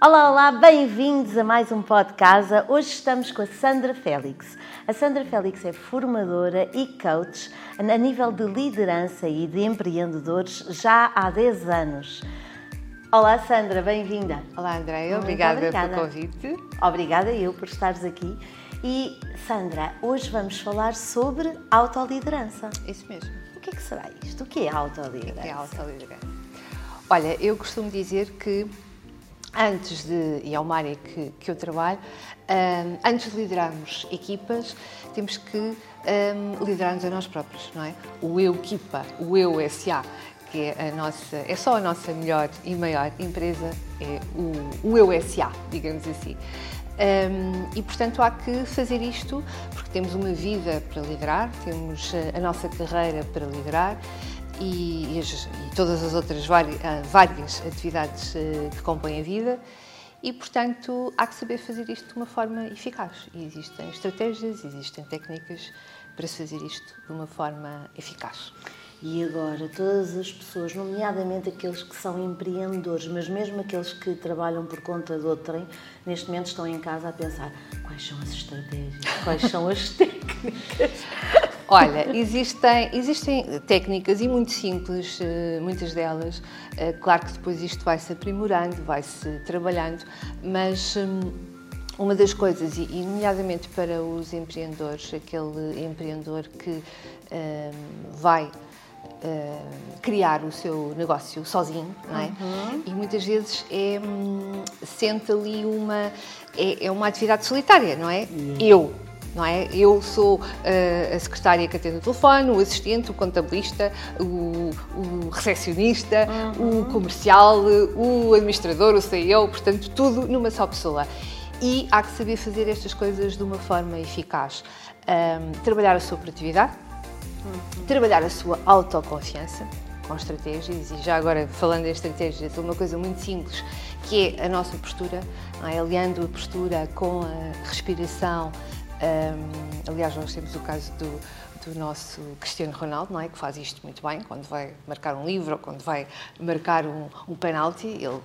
Olá, olá, bem-vindos a mais um podcast. Hoje estamos com a Sandra Félix. A Sandra Félix é formadora e coach a nível de liderança e de empreendedores já há 10 anos. Olá, Sandra, bem-vinda. Olá, Andréia, obrigada, obrigada pelo convite. Obrigada eu por estares aqui. E, Sandra, hoje vamos falar sobre autoliderança. Isso mesmo. O que é que será isto? O que é autoliderança? O que é autoliderança? Olha, eu costumo dizer que antes de, e é uma área que, que eu trabalho, um, antes de liderarmos equipas, temos que um, liderar-nos a nós próprios, não é? O eu equipa, o eu SA, que é a nossa, é só a nossa melhor e maior empresa, é o, o eu SA, digamos assim. Um, e portanto há que fazer isto porque temos uma vida para liderar, temos a nossa carreira para liderar e, e, as, todas as outras várias, ah, várias atividades uh, que compõem a vida e, portanto, há que saber fazer isto de uma forma eficaz. E existem estratégias, existem técnicas para se fazer isto de uma forma eficaz. E agora, todas as pessoas, nomeadamente aqueles que são empreendedores, mas mesmo aqueles que trabalham por conta de outrem, neste momento estão em casa a pensar quais são as estratégias, quais são as técnicas. Olha, existem, existem técnicas e muito simples, eh, muitas delas. Eh, claro que depois isto vai-se aprimorando, vai-se trabalhando, mas hum, uma das coisas, e nomeadamente para os empreendedores, aquele empreendedor que hum, vai Uh, criar o seu negócio sozinho, não é? Uhum. E muitas vezes é, hum, sente ali uma. É, é, uma atividade solitária, não é? Uhum. Eu não é? Eu sou uh, a secretária que atende o telefone, o assistente, o contabilista, o, o recepcionista, uhum. o comercial, o administrador, o CEO, portanto, tudo numa só pessoa. E há que saber fazer estas coisas de uma forma eficaz. Um, trabalhar a sua produtividade, uhum. trabalhar a sua autoconfiança, com estratégias, e já agora falando em estratégias, uma coisa muito simples, que é a nossa postura, é? aliando a postura com a respiração, um, aliás, nós temos o caso do, do nosso Cristiano Ronaldo, não é? que faz isto muito bem, quando vai marcar um livro ou quando vai marcar um, um penalti, ele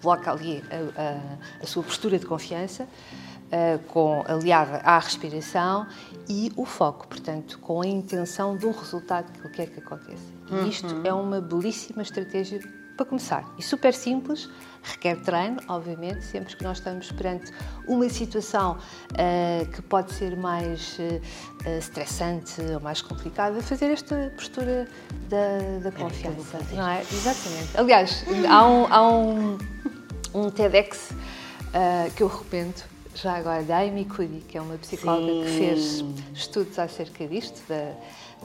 coloca ali a, a, a sua postura de confiança, uh, com, aliada à respiração e o foco, portanto, com a intenção de um resultado que ele quer que aconteça. E uhum. isto uhum. é uma belíssima estratégia para começar. E super simples, requer treino, obviamente, sempre que nós estamos perante uma situação uh, que pode ser mais uh, estressante ou mais complicada, fazer esta postura da, da confiança. É não é? Exatamente. Aliás, há um, há um, um TEDx uh, que eu recomendo já agora da Amy Cuddy, que é uma psicóloga Sim. que fez estudos acerca disto, da,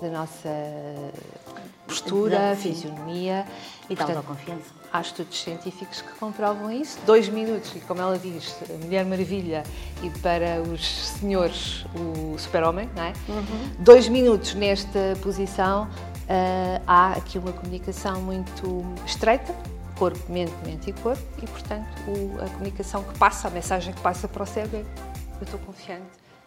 da nossa postura, fisionomia. E da autoconfiança. Há estudos científicos que comprovam isso. Dois minutos, e como ela diz, a Mulher Maravilha e para os senhores o super-homem, não é? Uhum. Dois minutos nesta posição, uh, há aqui uma comunicação muito estreita, corpo, mente, mente e corpo, e portanto o, a comunicação que passa, a mensagem que passa para o cérebro é eu estou confiante,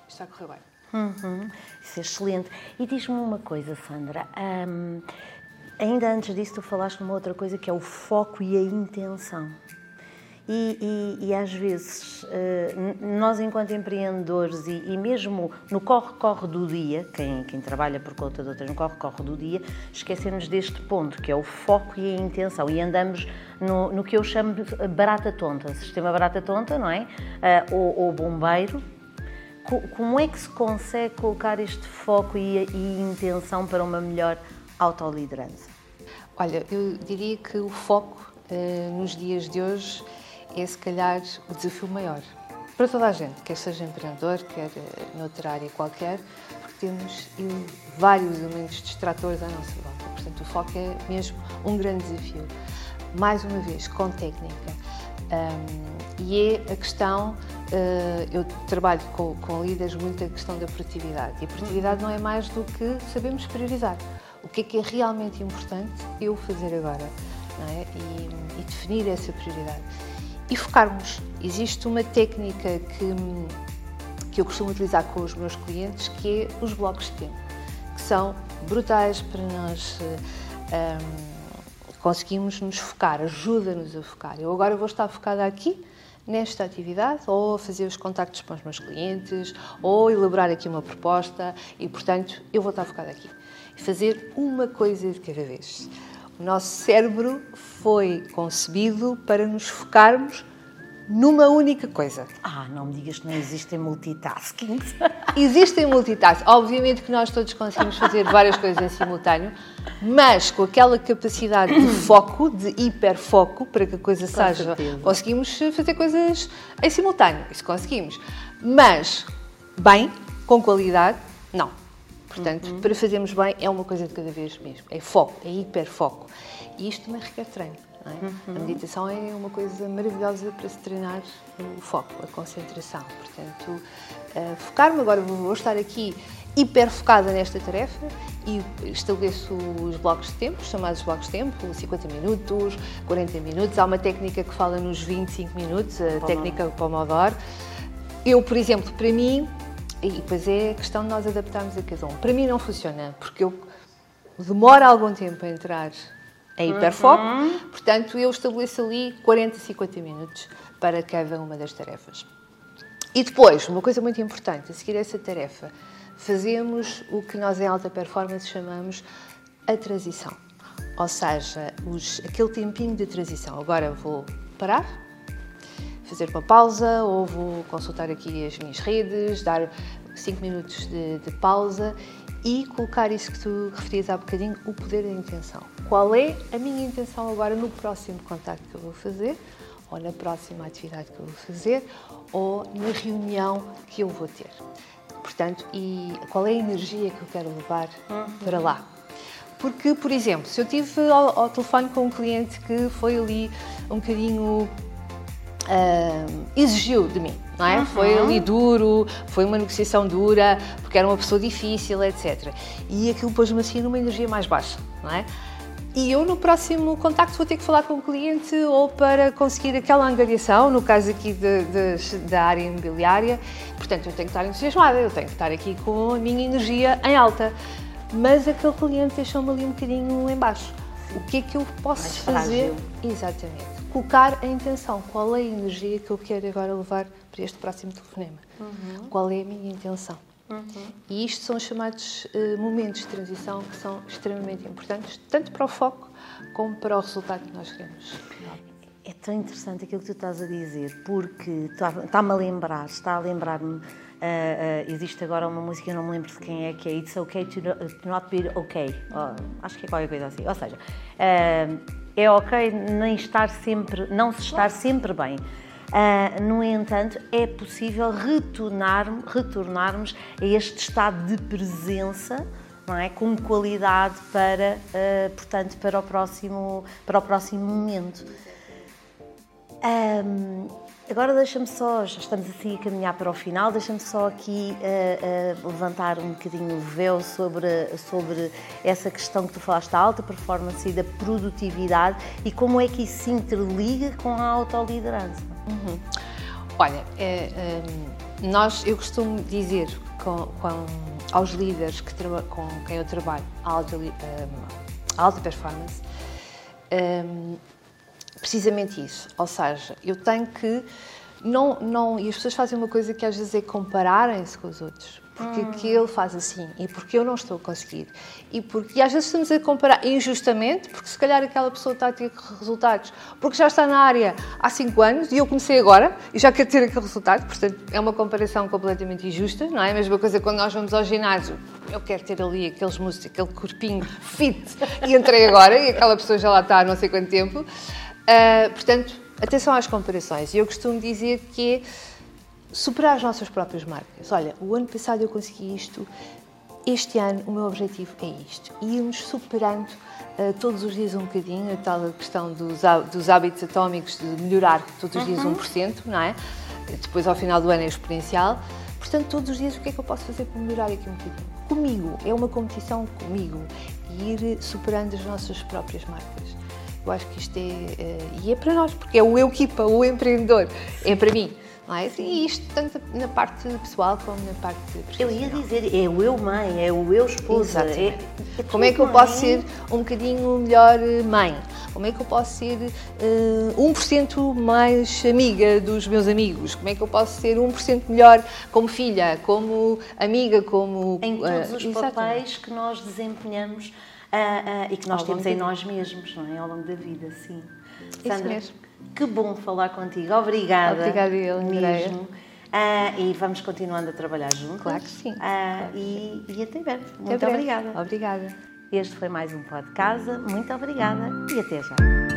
está a correr bem. Uhum. Isso é excelente. E diz-me uma coisa, Sandra. Um, ainda antes disso, tu falaste numa outra coisa que é o foco e a intenção. E, e, e às vezes, uh, nós, enquanto empreendedores, e, e mesmo no corre-corre do dia, quem, quem, trabalha por conta de outras, no corre-corre do dia, esquecemos deste ponto, que é o foco e a intenção. E andamos no, no que eu chamo de barata tonta, sistema barata tonta, não é? Uh, ou, ou bombeiro, como é que se consegue colocar este foco e, e intenção para uma melhor autoliderança? Olha, eu diria que o foco eh, nos dias de hoje é se calhar o desafio maior. Para toda a gente, quer seja empreendedor, quer eh, noutra área qualquer, porque temos vários elementos distratores à nossa volta. Portanto, o foco é mesmo um grande desafio. Mais uma vez, com técnica. Um, e é a questão Uh, eu trabalho com, com líderes muito a questão da produtividade. E a produtividade não é mais do que sabemos priorizar. O que é que é realmente importante eu fazer agora? É? E, e, definir essa prioridade. E focarmos. Existe uma técnica que, que eu costumo utilizar com os meus clientes que é os blocos de tempo, que são brutais para nós. Um, ehm, conseguimos nos focar, ajuda-nos a focar. Eu agora vou estar focada aqui, nesta atividade, ou fazer os contactos com os meus clientes, ou elaborar aqui uma proposta e, portanto, eu vou estar focada aqui. Fazer uma coisa de cada vez. O nosso cérebro foi concebido para nos focarmos numa única coisa. Ah, não me digas que não existem multitasking. Existem multitasking. Obviamente que nós todos conseguimos fazer várias coisas em simultâneo, mas com aquela capacidade de foco, de hiperfoco, para que a coisa Com seja. certeza. Conseguimos fazer coisas em simultâneo. Isso conseguimos. Mas, bem, com qualidade, não. Portanto, Uhum. para fazermos bem, é uma coisa de cada vez mesmo. É foco, é hiperfoco. E isto também requer treino. é? Uhum. A meditação é uma coisa maravilhosa para se treinar o foco, a concentração. Portanto, focar-me agora, vou estar aqui hiper focada nesta tarefa e estabeleço os blocos de tempo, chamados blocos de tempo, 50 minutos, 40 minutos. Há uma técnica que fala nos 25 minutos, a técnica Pomodoro. Eu, por exemplo, para mim, e depois é questão de nós adaptarmos a cada um. Para mim não funciona, porque eu demoro algum tempo a entrar em hiperfoco, portanto eu estabeleço ali 40, 50 minutos para cada uma das tarefas. E depois, uma coisa muito importante, a seguir essa tarefa, fazemos o que nós em alta performance chamamos a transição. Ou seja, os- aquele tempinho de transição. Agora vou parar, fazer uma pausa ou vou consultar aqui as minhas redes, dar 5 minutos de, de pausa e colocar isso que tu referias há bocadinho, o poder da intenção. Qual é a minha intenção agora no próximo contacto que eu vou fazer, ou na próxima atividade que eu vou fazer, ou na reunião que eu vou ter. Portanto, e qual é a energia que eu quero levar para lá? Porque, por exemplo, se eu tive ao, ao telefone com um cliente que foi ali um bocadinho ah, exigiu de mim, não é? Foi ali duro, foi uma negociação dura, porque era uma pessoa difícil, etc. E aquilo pôs-me assim numa energia mais baixa, não é? E eu no próximo contacto vou ter que falar com o cliente ou para conseguir aquela angariação, no caso aqui de- de- da área imobiliária. Portanto, eu tenho que estar entusiasmada, eu tenho que estar aqui com a minha energia em alta. Mas aquele cliente deixou-me ali um bocadinho em baixo. O que é que eu posso fazer? Exatamente. Colocar a intenção. Qual é a energia que eu quero agora levar para este próximo telefonema? Qual é a minha intenção? E isto são os chamados eh, momentos de transição que são extremamente importantes, tanto para o foco como para o resultado que nós queremos. É tão interessante aquilo que tu estás a dizer, porque está- está-me a lembrar, está a lembrar-me. ah, ah, existe agora uma música, eu não me lembro de quem é, que é It's Okay to no- to Not Be Okay. Oh, acho que é qualquer coisa assim. Ou seja, é ok nem estar sempre, não se estar sempre bem. Ah, no entanto, é possível retornar, retornarmos a este estado de presença não é? com qualidade para, ah, portanto, para o, próximo, para o próximo momento. Ahm, agora deixa-me só, já estamos assim a caminhar para o final, deixa-me só aqui ah, ah, levantar um bocadinho o véu sobre, sobre essa questão que tu falaste da alta performance e da produtividade e como é que isso se interliga com a autoliderança. Olha, é, nós, eu costumo dizer com, com- aos líderes que com quem eu trabalho, alta, hum, a alta performance, hum, precisamente isso. Ou seja, eu tenho que. Não, não, e as pessoas fazem uma coisa que às vezes é compararem-se com os outros. Porque que ele faz assim e porque eu não estou a conseguir. E, porque, e às vezes estamos a comparar injustamente, porque se calhar aquela pessoa está a ter resultados porque já está na área há 5 anos e eu comecei agora e já quero ter aquele resultado. Portanto, é uma comparação completamente injusta, não é? A mesma coisa quando nós vamos ao ginásio. Eu quero ter ali aqueles músculos, aquele corpinho fit e entrei agora e aquela pessoa já lá está há não sei quanto tempo. Ah, portanto, atenção às comparações. E eu costumo dizer que é superar as nossas próprias marcas. Olha, o ano passado eu consegui isto, este ano o meu objetivo é isto. E irmos superando ah, todos os dias um bocadinho, a tal questão dos, dos hábitos atómicos de melhorar todos os dias 1%, não é? Depois ao final do ano é exponencial. Portanto, todos os dias o que é que eu posso fazer para melhorar aqui um bocadinho? Comigo, é uma competição comigo. E ir superando as nossas próprias marcas. Eu acho que isto é. eh, e é para nós, porque é o eu equipa, o empreendedor. É para mim. Não é? E isto tanto na parte pessoal como na parte Eu profissional. ia dizer, é o eu mãe, é o eu esposa. É- é Como é que eu posso ser um bocadinho melhor eh, mãe? Como é que eu posso ser uh, 1% mais amiga dos meus amigos? Como é que eu posso ser 1% melhor como filha, como amiga, como. Em todos uh, os exatamente. papéis que nós desempenhamos uh, e que nós temos em nós mesmos, não é? Ao longo da vida, sim. Sandra, Isso mesmo. que bom falar contigo. Obrigada. Obrigada, ele, mesmo. Uh, e vamos continuando a trabalhar juntos. Claro que sim. Uh, claro e, e, até breve. Muito obrigada. Obrigada. Este foi mais um Pó de Casa. Muito obrigada e até já.